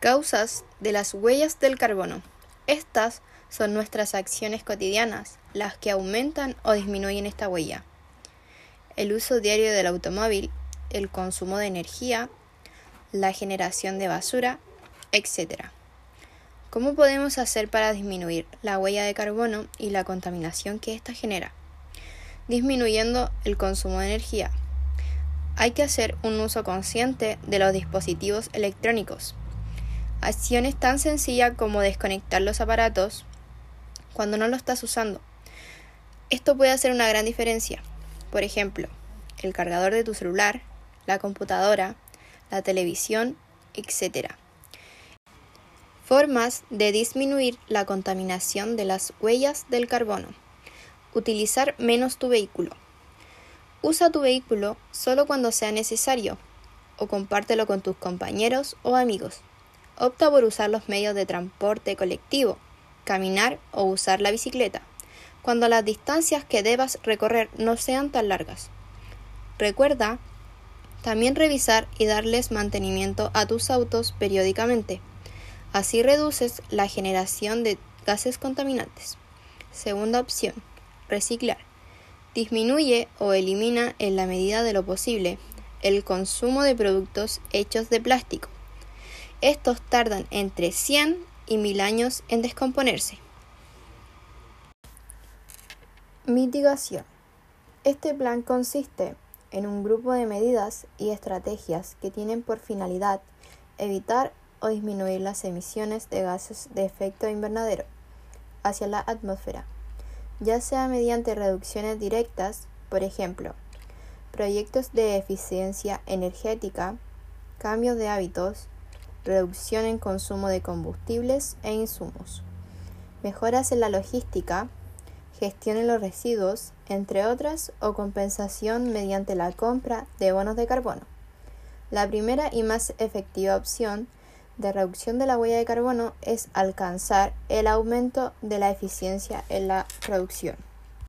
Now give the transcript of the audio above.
Causas de las huellas del carbono. Estas son nuestras acciones cotidianas las que aumentan o disminuyen esta huella. El uso diario del automóvil, el consumo de energía, la generación de basura, etc. ¿Cómo podemos hacer para disminuir la huella de carbono y la contaminación que ésta genera? Disminuyendo el consumo de energía. Hay que hacer un uso consciente de los dispositivos electrónicos Acciones tan sencillas como desconectar los aparatos cuando no lo estás usando. Esto puede hacer una gran diferencia. Por ejemplo, el cargador de tu celular, la computadora, la televisión, etc. Formas de disminuir la contaminación de las huellas del carbono. Utilizar menos tu vehículo. Usa tu vehículo solo cuando sea necesario o compártelo con tus compañeros o amigos opta por usar los medios de transporte colectivo, caminar o usar la bicicleta, cuando las distancias que debas recorrer no sean tan largas. Recuerda también revisar y darles mantenimiento a tus autos periódicamente. Así reduces la generación de gases contaminantes. Segunda opción, reciclar. Disminuye o elimina en la medida de lo posible el consumo de productos hechos de plástico estos tardan entre 100 y 1000 años en descomponerse. Mitigación. Este plan consiste en un grupo de medidas y estrategias que tienen por finalidad evitar o disminuir las emisiones de gases de efecto invernadero hacia la atmósfera, ya sea mediante reducciones directas, por ejemplo, proyectos de eficiencia energética, cambios de hábitos, reducción en consumo de combustibles e insumos, mejoras en la logística, gestión en los residuos, entre otras, o compensación mediante la compra de bonos de carbono. La primera y más efectiva opción de reducción de la huella de carbono es alcanzar el aumento de la eficiencia en la producción.